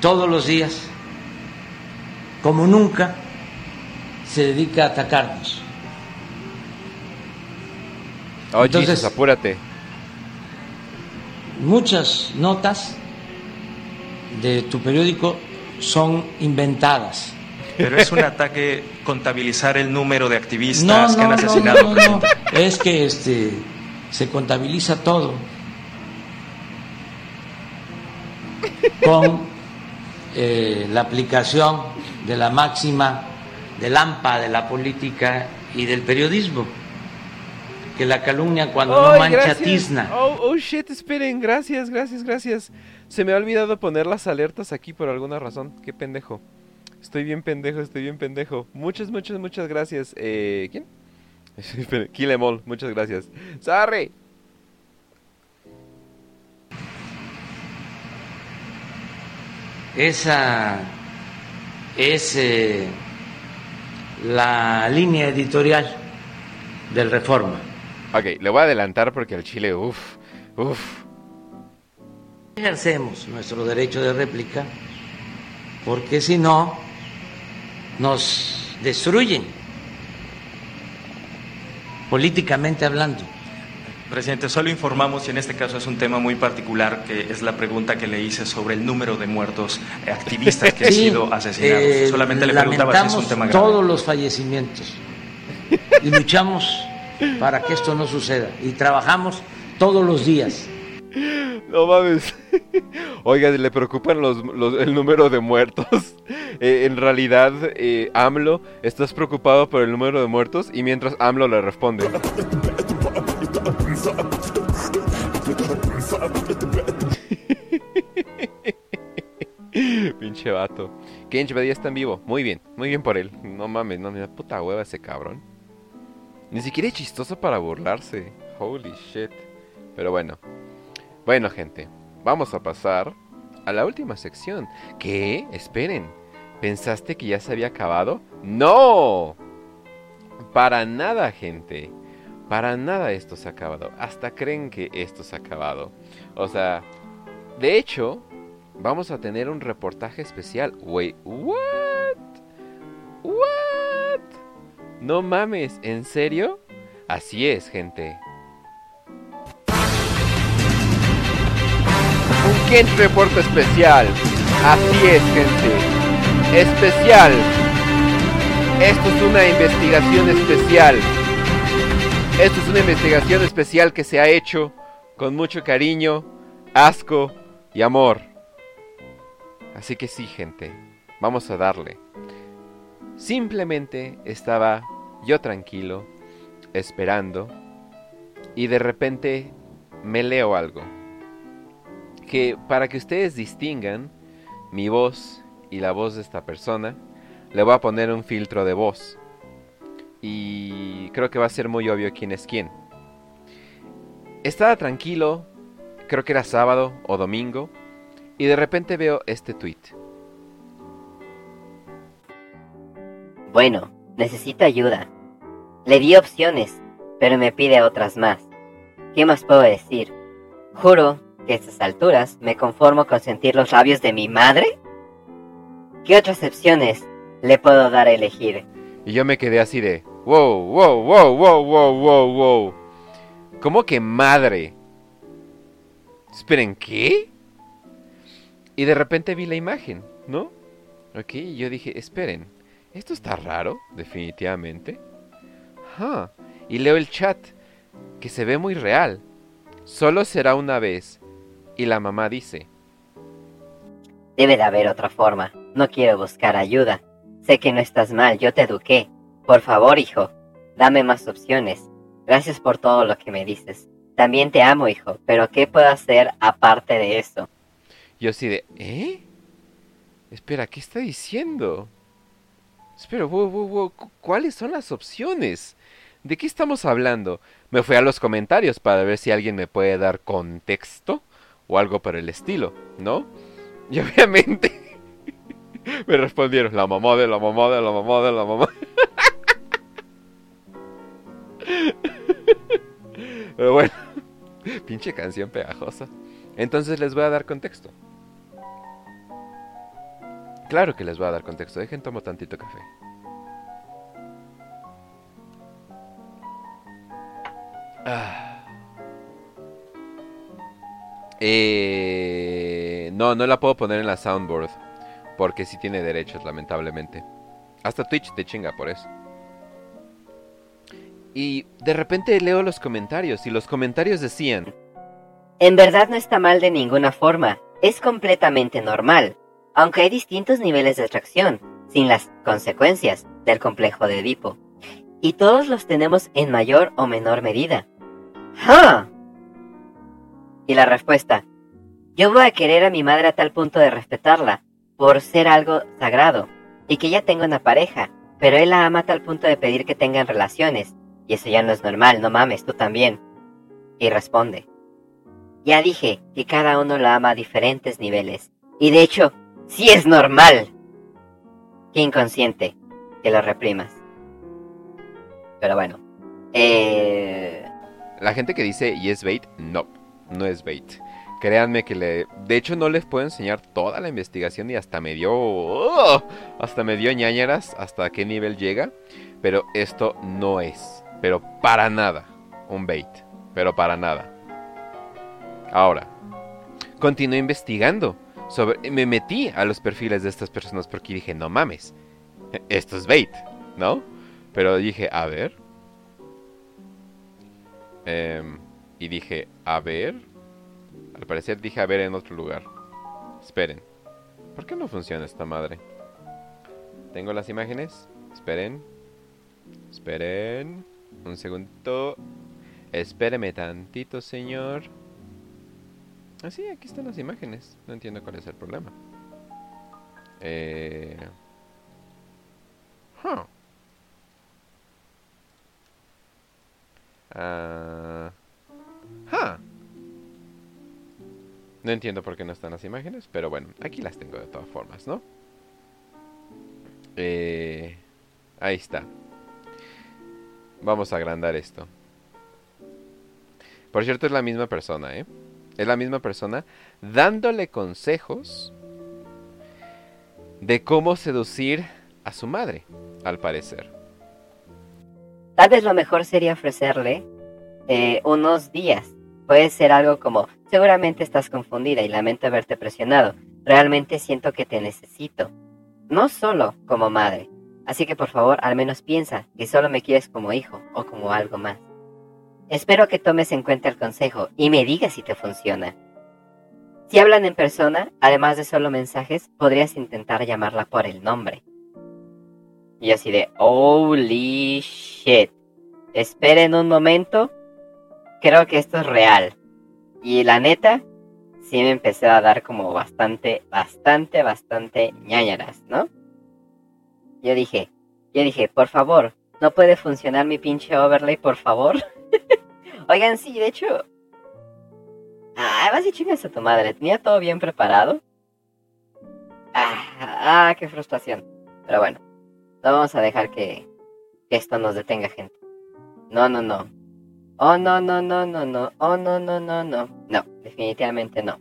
Speaker 17: todos los días, como nunca, se dedica a atacarnos.
Speaker 1: Oh,
Speaker 17: Entonces-
Speaker 1: Jesus, apúrate.
Speaker 17: Muchas notas de tu periódico son inventadas.
Speaker 16: Pero es un ataque contabilizar el número de
Speaker 17: No,
Speaker 16: activistas que han
Speaker 17: no, no,
Speaker 16: asesinado.
Speaker 17: no, no, no. Es que este se contabiliza todo con eh, la aplicación de la máxima del AMPA, de la política y del periodismo. Que la calumnia cuando no
Speaker 1: Ay,
Speaker 17: mancha
Speaker 1: gracias.
Speaker 17: tizna.
Speaker 1: Oh, oh, shit, esperen, gracias, gracias, gracias. Se me ha olvidado poner las alertas aquí por alguna razón. Qué pendejo. Estoy bien pendejo, estoy bien pendejo. Muchas, muchas, muchas gracias. Eh, ¿Quién? Kilemol, muchas gracias. Sorry.
Speaker 17: Esa es eh, la línea editorial del Reforma.
Speaker 1: Ok, le voy a adelantar porque al chile, uff, uff.
Speaker 17: Ejercemos nuestro derecho de réplica porque si no nos destruyen políticamente hablando.
Speaker 16: Presidente, solo informamos, y en este caso es un tema muy particular, que es la pregunta que le hice sobre el número de muertos activistas que han sido asesinados.
Speaker 17: eh,
Speaker 16: Solamente le preguntaba si es un
Speaker 17: lamentamos
Speaker 16: tema grave.
Speaker 17: todos los fallecimientos y luchamos para que esto no suceda y trabajamos todos los días.
Speaker 1: No mames. Oiga, le preocupan los, el número de muertos. Eh, en realidad, eh, AMLO, estás preocupado por el número de muertos y mientras AMLO le responde. Pinche vato. Kench Badía está en vivo. Muy bien, muy bien por él. No mames, no me da puta hueva ese cabrón. Ni siquiera es chistoso para burlarse. Holy shit. Pero bueno. Bueno, gente. Vamos a pasar a la última sección. ¿Qué? Esperen. ¿Pensaste que ya se había acabado? ¡No! Para nada, gente. Para nada esto se ha acabado. Hasta creen que esto se ha acabado. O sea, de hecho, vamos a tener un reportaje especial. Wait, what? What? No mames, ¿en serio? Así es, gente. Un Kent Report especial. Así es, gente. Especial. Esto es una investigación especial. Esto es una investigación especial que se ha hecho con mucho cariño, asco y amor. Así que sí, gente. Vamos a darle. Simplemente estaba yo tranquilo, esperando, y de repente me leo algo. Que para que ustedes distingan mi voz y la voz de esta persona, le voy a poner un filtro de voz. Y creo que va a ser muy obvio quién es quién. Estaba tranquilo, creo que era sábado o domingo, y de repente veo este tweet.
Speaker 19: Bueno, necesito ayuda. Le di opciones, pero me pide otras más. ¿Qué más puedo decir? Juro que a estas alturas me conformo con sentir los labios de mi madre. ¿Qué otras opciones le puedo dar a elegir?
Speaker 1: Y yo me quedé así de, wow, wow, wow, wow, wow, wow, wow. ¿Cómo que madre? Esperen, ¿qué? Y de repente vi la imagen, ¿no? Ok, y yo dije, esperen, esto está raro, definitivamente. Ah, y leo el chat, que se ve muy real. Solo será una vez. Y la mamá dice,
Speaker 19: Debe de haber otra forma. No quiero buscar ayuda. Sé que no estás mal, yo te eduqué. Por favor, hijo, dame más opciones. Gracias por todo lo que me dices. También te amo, hijo, pero ¿qué puedo hacer aparte de eso?
Speaker 1: yo así de, ¿eh? Espera, ¿qué está diciendo? Espera, wow, wow, wow, cu- ¿cuáles son las opciones? ¿De qué estamos hablando? Me fui a los comentarios para ver si alguien me puede dar contexto o algo por el estilo, ¿no? Y obviamente me respondieron, la mamá de la mamá de la mamá de la mamá. Pero bueno, pinche canción pegajosa. Entonces les voy a dar contexto. Claro que les voy a dar contexto. Dejen tomo tantito café. Ah. Eh, no, no la puedo poner en la soundboard. Porque sí tiene derechos, lamentablemente. Hasta Twitch te chinga por eso. Y de repente leo los comentarios y los comentarios decían...
Speaker 19: En verdad no está mal de ninguna forma, es completamente normal, aunque hay distintos niveles de atracción, sin las consecuencias del complejo de Edipo. Y todos los tenemos en mayor o menor medida. ¡Ja! Y la respuesta, yo voy a querer a mi madre a tal punto de respetarla, por ser algo sagrado, y que ella tenga una pareja, pero él la ama a tal punto de pedir que tengan relaciones, y eso ya no es normal, no mames, tú también. Y responde, ya dije que cada uno la ama a diferentes niveles, y de hecho, sí es normal. Qué inconsciente que lo reprimas. Pero bueno, eh...
Speaker 1: La gente que dice y es bait, no, no es bait. Créanme que le... De hecho no les puedo enseñar toda la investigación y hasta me dio... ¡oh! hasta me dio ñañaras hasta qué nivel llega. Pero esto no es. Pero para nada. Un bait. Pero para nada. Ahora. Continué investigando. Sobre, me metí a los perfiles de estas personas porque dije, no mames. Esto es bait. ¿No? Pero dije, a ver. Em, y dije, a ver. Al parecer dije a ver en otro lugar. Esperen. ¿Por qué no funciona esta madre? ¿Tengo las imágenes? Esperen. Esperen. Un segundo. Espéreme tantito, señor. Ah, sí, aquí están las imágenes. No entiendo cuál es el problema. Eh... Huh. Ah... Huh. No entiendo por qué no están las imágenes, pero bueno, aquí las tengo de todas formas, ¿no? Eh, ahí está. Vamos a agrandar esto. Por cierto, es la misma persona, ¿eh? Es la misma persona dándole consejos de cómo seducir a su madre, al parecer.
Speaker 19: Tal vez lo mejor sería ofrecerle eh, unos días Puede ser algo como, seguramente estás confundida y lamento haberte presionado. Realmente siento que te necesito. No solo como madre. Así que por favor, al menos piensa que solo me quieres como hijo o como algo más. Espero que tomes en cuenta el consejo y me digas si te funciona. Si hablan en persona, además de solo mensajes, podrías intentar llamarla por el nombre. Y así de, holy shit. Esperen un momento creo que esto es real. Y la neta, sí me empecé a dar como bastante, bastante, bastante ñañaras, ¿no? Yo dije, yo dije, por favor, no puede funcionar mi pinche overlay, por favor. Oigan, sí, de hecho. Ah, vas y chingas a tu madre, tenía todo bien preparado. Ah, qué frustración. Pero bueno, no vamos a dejar que, que esto nos detenga, gente. No, no, no. Oh, no, no, no, no, no. Oh, no, no, no, no. No, definitivamente no.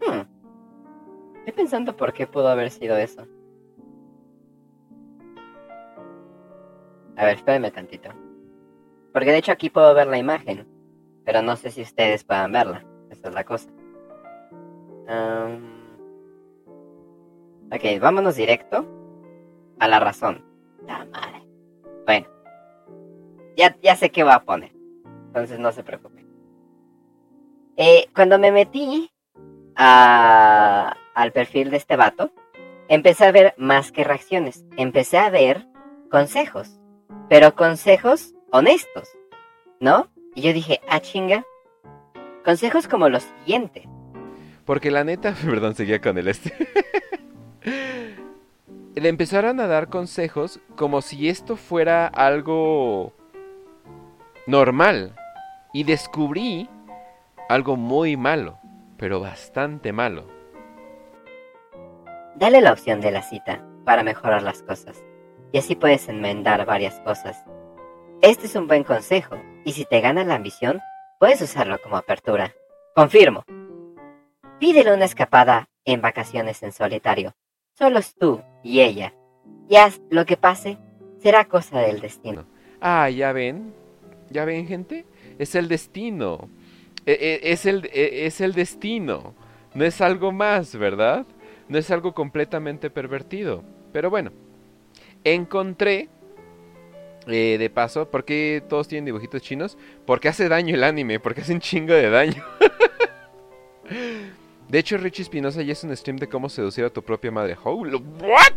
Speaker 19: Hmm. Estoy pensando por qué pudo haber sido eso. A ver, espérenme tantito. Porque de hecho aquí puedo ver la imagen. Pero no sé si ustedes puedan verla. Esa es la cosa. Ok, vámonos directo a la razón. La madre. Bueno ya, sé qué va a poner. Entonces no se preocupe. Eh, cuando me metí al perfil de este vato, empecé a ver más que reacciones. Empecé a ver consejos. Pero consejos honestos. ¿No? Y yo dije, ah, chinga. Consejos como los siguientes.
Speaker 1: Porque la neta, perdón, seguía con el este. Le empezaron a dar consejos como si esto fuera algo normal. Y descubrí algo muy malo, pero bastante malo.
Speaker 19: Dale la opción de la cita para mejorar las cosas. Y así puedes enmendar varias cosas. Este es un buen consejo, y si te gana la ambición, puedes usarlo como apertura. Confirmo. Pídele una escapada en vacaciones en solitario. Solo es tú y ella. Y haz lo que pase, será cosa del destino.
Speaker 1: Ah, ya ven, ¿Ya ven, gente? Es el destino. E, e, es el, e, es el destino. No es algo más, ¿verdad? No es algo completamente pervertido. Pero bueno, encontré eh, de paso, ¿por qué todos tienen dibujitos chinos? Porque hace daño el anime, porque hace un chingo de daño. de hecho, Richie Espinosa ya es un stream de cómo seducir a tu propia madre. ¿What?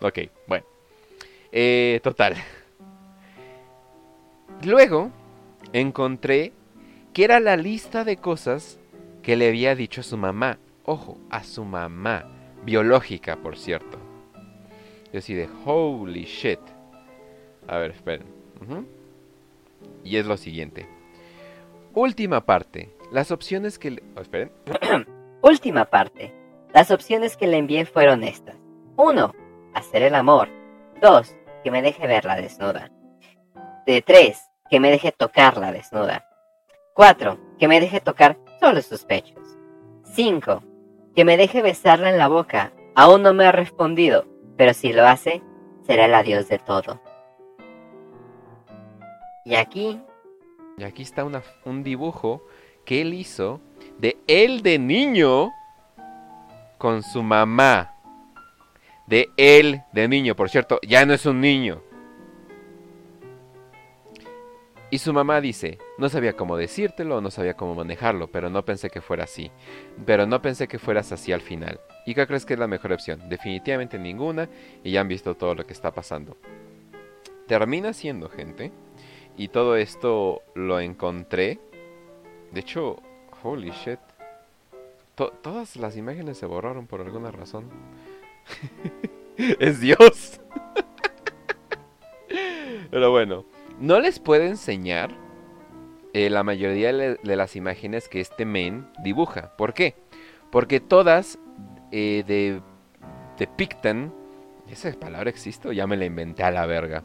Speaker 1: Ok, bueno. Eh, total. Luego encontré que era la lista de cosas que le había dicho a su mamá. Ojo, a su mamá. Biológica, por cierto. Yo así de holy shit. A ver, esperen. Y es lo siguiente. Última parte. Las opciones que... le- esperen.
Speaker 19: Última parte. Las opciones que le envié fueron estas. 1. Hacer el amor. 2. Que me deje verla desnuda. De 3. Que me deje tocarla desnuda. 4. Que me deje tocar solo sus pechos. 5. Que me deje besarla en la boca. Aún no me ha respondido, pero si lo hace, será el adiós de todo. Y aquí,
Speaker 1: Y aquí está un dibujo que él hizo de él de niño con su mamá. De él de niño, por cierto, ya no es un niño. Y su mamá dice, no sabía cómo decírtelo, no sabía cómo manejarlo, pero no pensé que fuera así. Pero no pensé que fueras así al final. ¿Y qué crees que es la mejor opción? Definitivamente ninguna, y ya han visto todo lo que está pasando. Termina siendo, gente, y todo esto lo encontré. De hecho, holy shit. To- todas las imágenes se borraron por alguna razón. es Dios. Pero bueno, no les puedo enseñar eh, la mayoría de, las imágenes que este men dibuja. ¿Por qué? Porque todas eh, de, depictan... ¿Esa palabra existe o ya me la inventé a la verga?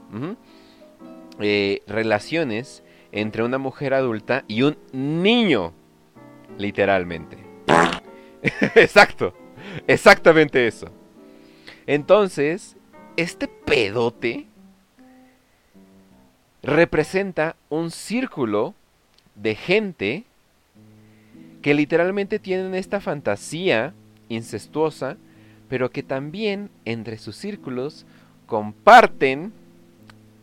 Speaker 1: Eh, relaciones entre una mujer adulta y un niño. Literalmente. Exacto. Exactamente eso. Entonces, este pedote representa un círculo de gente que literalmente tienen esta fantasía incestuosa, pero que también entre sus círculos comparten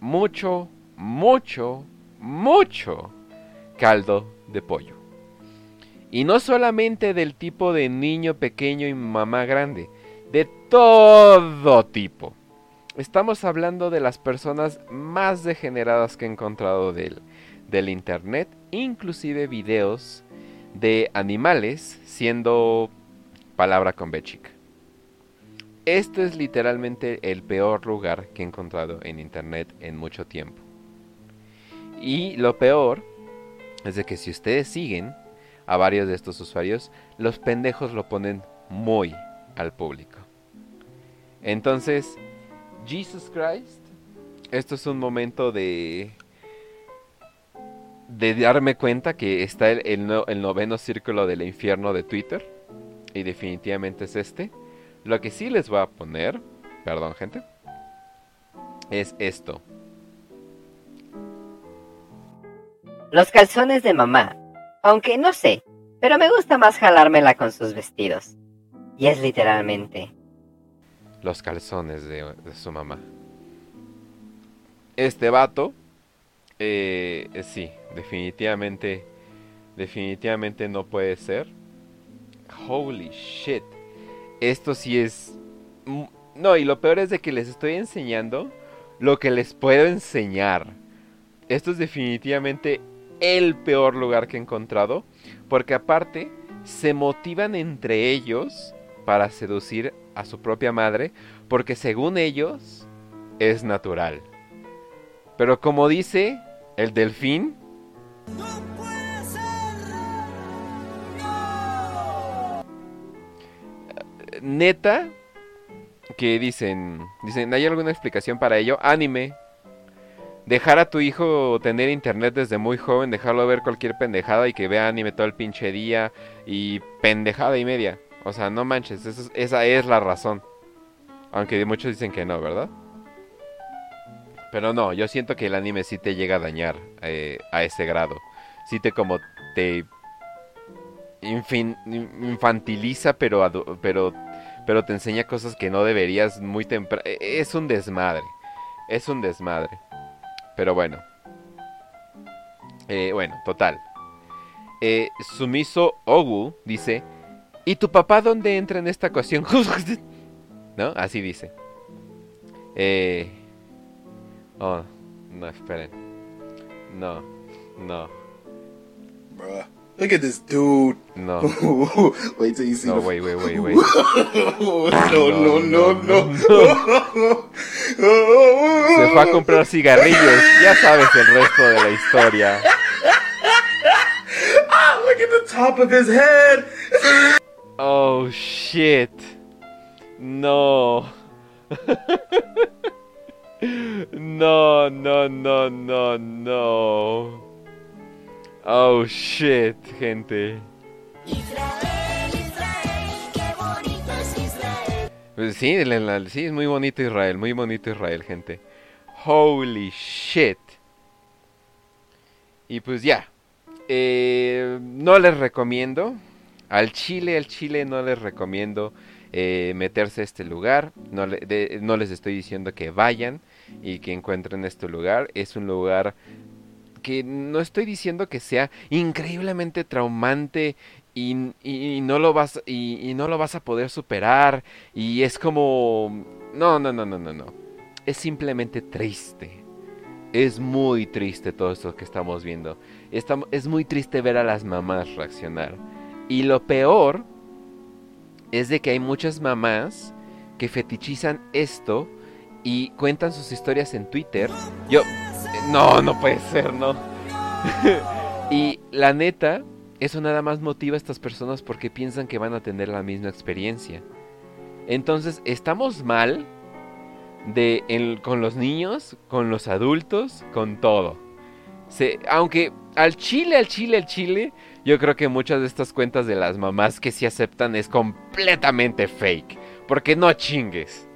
Speaker 1: mucho, mucho, mucho caldo de pollo. Y no solamente del tipo de niño pequeño y mamá grande, de todo tipo. Estamos hablando de las personas más degeneradas que he encontrado del, del internet, inclusive videos de animales siendo palabra con B chica. Esto es literalmente el peor lugar que he encontrado en internet en mucho tiempo. Y lo peor es de que si ustedes siguen a varios de estos usuarios, los pendejos lo ponen muy al público. Entonces, Jesus Christ, esto es un momento de de darme cuenta que está el, el no- el noveno círculo del infierno de Twitter y definitivamente es este. Lo que sí les voy a poner, perdón gente, es esto.
Speaker 19: los calzones de mamá. Aunque no sé, pero me gusta más jalármela con sus vestidos. Y es literalmente.
Speaker 1: Los calzones de, su mamá. Este vato, eh, sí, definitivamente, definitivamente no puede ser. Holy shit. Esto sí es... No, y lo peor es de que les estoy enseñando lo que les puedo enseñar. Esto es definitivamente el peor lugar que he encontrado. Porque aparte, se motivan entre ellos para seducir a su propia madre. Porque según ellos, es natural. Pero como dice el delfín, neta que dicen, dicen, ¿hay alguna explicación para ello? Anime. Dejar a tu hijo tener internet desde muy joven, dejarlo ver cualquier pendejada y que vea anime todo el pinche día y pendejada y media. O sea, no manches, esa es la razón. Aunque muchos dicen que no, ¿verdad? Pero no, yo siento que el anime sí te llega a dañar eh, a ese grado. Sí te como te infin- in- infantiliza, pero, pero, pero te enseña cosas que no deberías muy temprano. Es un desmadre. Es un desmadre. Pero bueno. Eh, bueno, total. Eh, Sumiso Ogu dice, ¿y tu papá dónde entra en esta ecuación? ¿No? Así dice. Eh... Oh, no, esperen. No, no.
Speaker 3: Bruh. Look at this dude.
Speaker 1: No.
Speaker 3: wait till you see
Speaker 1: No,
Speaker 3: the...
Speaker 1: wait, wait, wait, wait.
Speaker 3: no, no, no, no,
Speaker 1: Se fue a comprar cigarrillos. Ya sabes el resto de la historia.
Speaker 3: ah, look at the top of his head.
Speaker 1: Oh, shit. No. No, no, no, no, no. Oh, shit, gente. Pues sí, la- la- sí, es muy bonito Israel, muy bonito Israel, gente. Holy shit. Y pues ya. Eh, no les recomiendo. Al Chile, al Chile no les recomiendo eh, meterse a este lugar. No, les estoy diciendo que vayan y que encuentren este lugar. Es un lugar que no estoy diciendo que sea increíblemente traumante y, no lo vas y, no lo vas a poder superar. Y es como no no no no no no. Es simplemente triste. Es muy triste todo esto que estamos viendo. Es muy triste ver a las mamás reaccionar y lo peor es de que hay muchas mamás que fetichizan esto y cuentan sus historias en Twitter. Yo, no, no puede ser, no. y la neta, eso nada más motiva a estas personas porque piensan que van a tener la misma experiencia. Entonces, estamos mal de con los niños, con los adultos, con todo. Se- aunque al chile, al chile, al chile, yo creo que muchas de estas cuentas de las mamás que sí aceptan es completamente fake. Porque no chingues.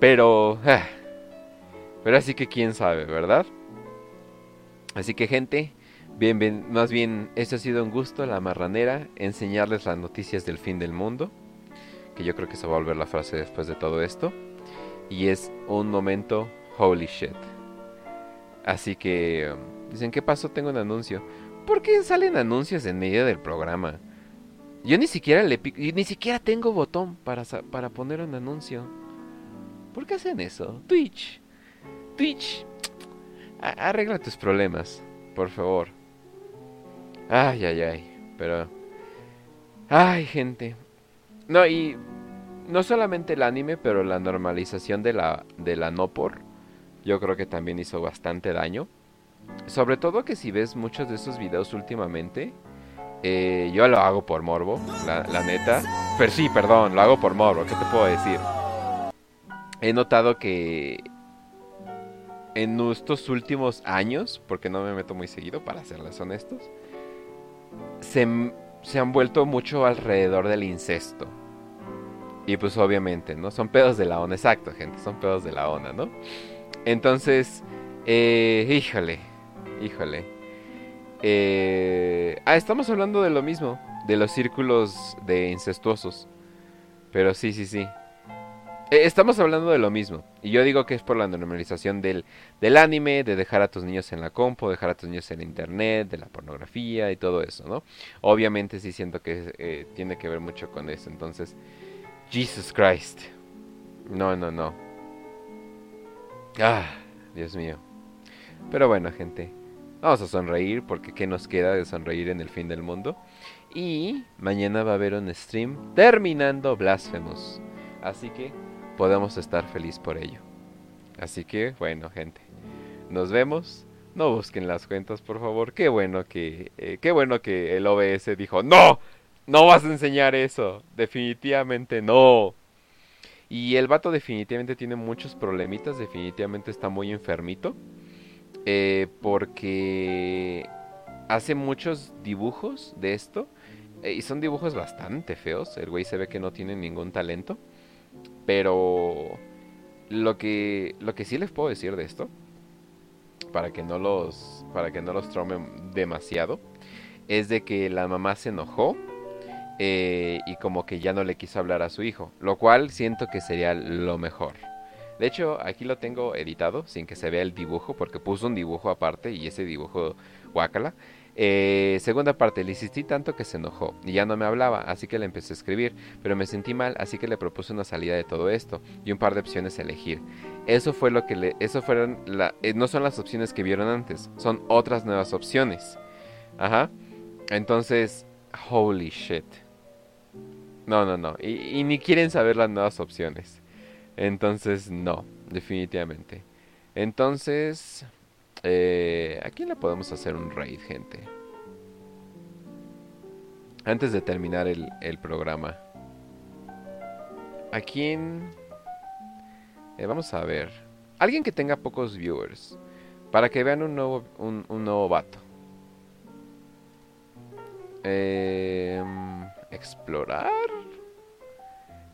Speaker 1: Pero... ah, pero así que quién sabe, ¿verdad? Así que gente, bien, bien, más bien, esto ha sido un gusto, la marranera, enseñarles las noticias del fin del mundo. Que yo creo que se va a volver la frase después de todo esto. Y es un momento holy shit. Así que, um, dicen, ¿qué pasó? Tengo un anuncio. ¿Por qué salen anuncios en medio del programa? Yo ni siquiera le pico, ni siquiera tengo botón para, para poner un anuncio. ¿Por qué hacen eso? Twitch. Twitch. Arregla tus problemas, por favor. Ay, ay, ay. Pero... Ay, gente. No, y... No solamente el anime, pero la normalización de la, de la no por. Yo creo que también hizo bastante daño. Sobre todo que si ves muchos de esos videos últimamente, eh, yo lo hago por morbo, la, neta. Pero sí, perdón, lo hago por morbo, ¿qué te puedo decir? He notado que en estos últimos años, porque no me meto muy seguido, para serles honestos, se, se han vuelto mucho alrededor del incesto. Y pues obviamente, ¿no? Son pedos de la ONA, exacto, gente, son pedos de la ONA, ¿no? Entonces, eh, híjole, híjole. Eh, ah, estamos hablando de lo mismo, de los círculos de incestuosos. Pero sí, sí, sí. Eh, estamos hablando de lo mismo. Y yo digo que es por la normalización del, del anime, de dejar a tus niños en la compo, dejar a tus niños en internet, de la pornografía y todo eso, ¿no? Obviamente sí siento que eh, tiene que ver mucho con eso. Entonces, Jesus Christ. No, no, no. Ah, Dios mío. Pero bueno, gente. Vamos a sonreír porque ¿qué nos queda de sonreír en el fin del mundo? Y mañana va a haber un stream terminando Blasphemous. Así que podemos estar feliz por ello. Así que, bueno, gente. Nos vemos. No busquen las cuentas, por favor. Qué bueno que eh, qué bueno que el OBS dijo, "No, no vas a enseñar eso. Definitivamente no." Y el vato definitivamente tiene muchos problemitas, definitivamente está muy enfermito. Eh, porque hace muchos dibujos de esto. eh, y son dibujos bastante feos. El güey se ve que no tiene ningún talento. Pero lo que, lo que sí les puedo decir de esto, para que no los, para que no los demasiado, es de que la mamá se enojó eh, y como que ya no le quiso hablar a su hijo, lo cual siento que sería lo mejor. De hecho, aquí lo tengo editado sin que se vea el dibujo, porque puso un dibujo aparte y ese dibujo guácala. Eh, segunda parte, le insistí tanto que se enojó y ya no me hablaba, así que le empecé a escribir, pero me sentí mal, así que le propuse una salida de todo esto y un par de opciones a elegir. Eso fue lo que le, eso fueron, eh, no son las opciones que vieron antes, son otras nuevas opciones. Ajá. Entonces, holy shit. No, no, no. Y ni quieren saber las nuevas opciones. Entonces, no, definitivamente. Entonces, eh, ¿A quién le podemos hacer un raid, gente? Antes de terminar el, el programa. ¿A quién? Eh, vamos a ver. Alguien que tenga pocos viewers. Para que vean un nuevo, un, un nuevo vato. Eh, explorar.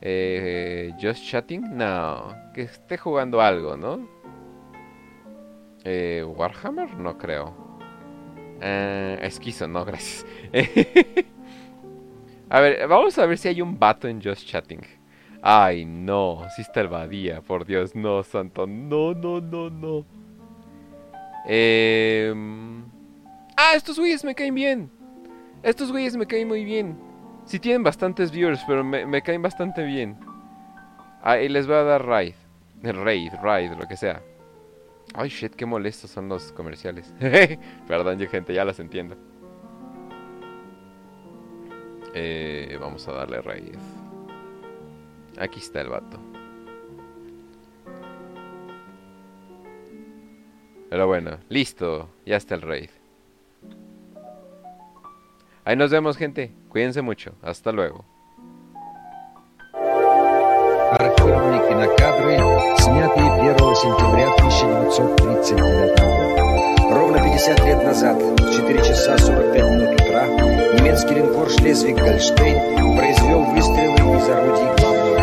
Speaker 1: Eh, just chatting. No. Que esté jugando algo, ¿no? Eh, Warhammer, no creo. Eh, esquizo, no, gracias. a ver, vamos a ver si hay un vato en Just Chatting. Ay, no, si está el Badía, por Dios, no, santo, no, no, no, no. Eh... Ah, estos güeyes me caen bien. Estos güeyes me caen muy bien. Si tienen bastantes viewers, pero me, caen bastante bien. Ah, y les voy a dar raid. Raid, raid, lo que sea. Ay, shit, qué molestos son los comerciales. Perdón, yo, gente, ya las entiendo. Eh, vamos a darle raíz. Aquí está el vato. Pero bueno, listo. Ya está el raid. Ahí nos vemos, gente. Cuídense mucho. Hasta luego.
Speaker 20: Архивные кинокадры, снятые 1 сентября 1939 года. Ровно 50 лет назад, в 4 часа 45 минут утра, немецкий линкор «Шлезвиг-Гольштейн» произвел выстрелы из орудий главного.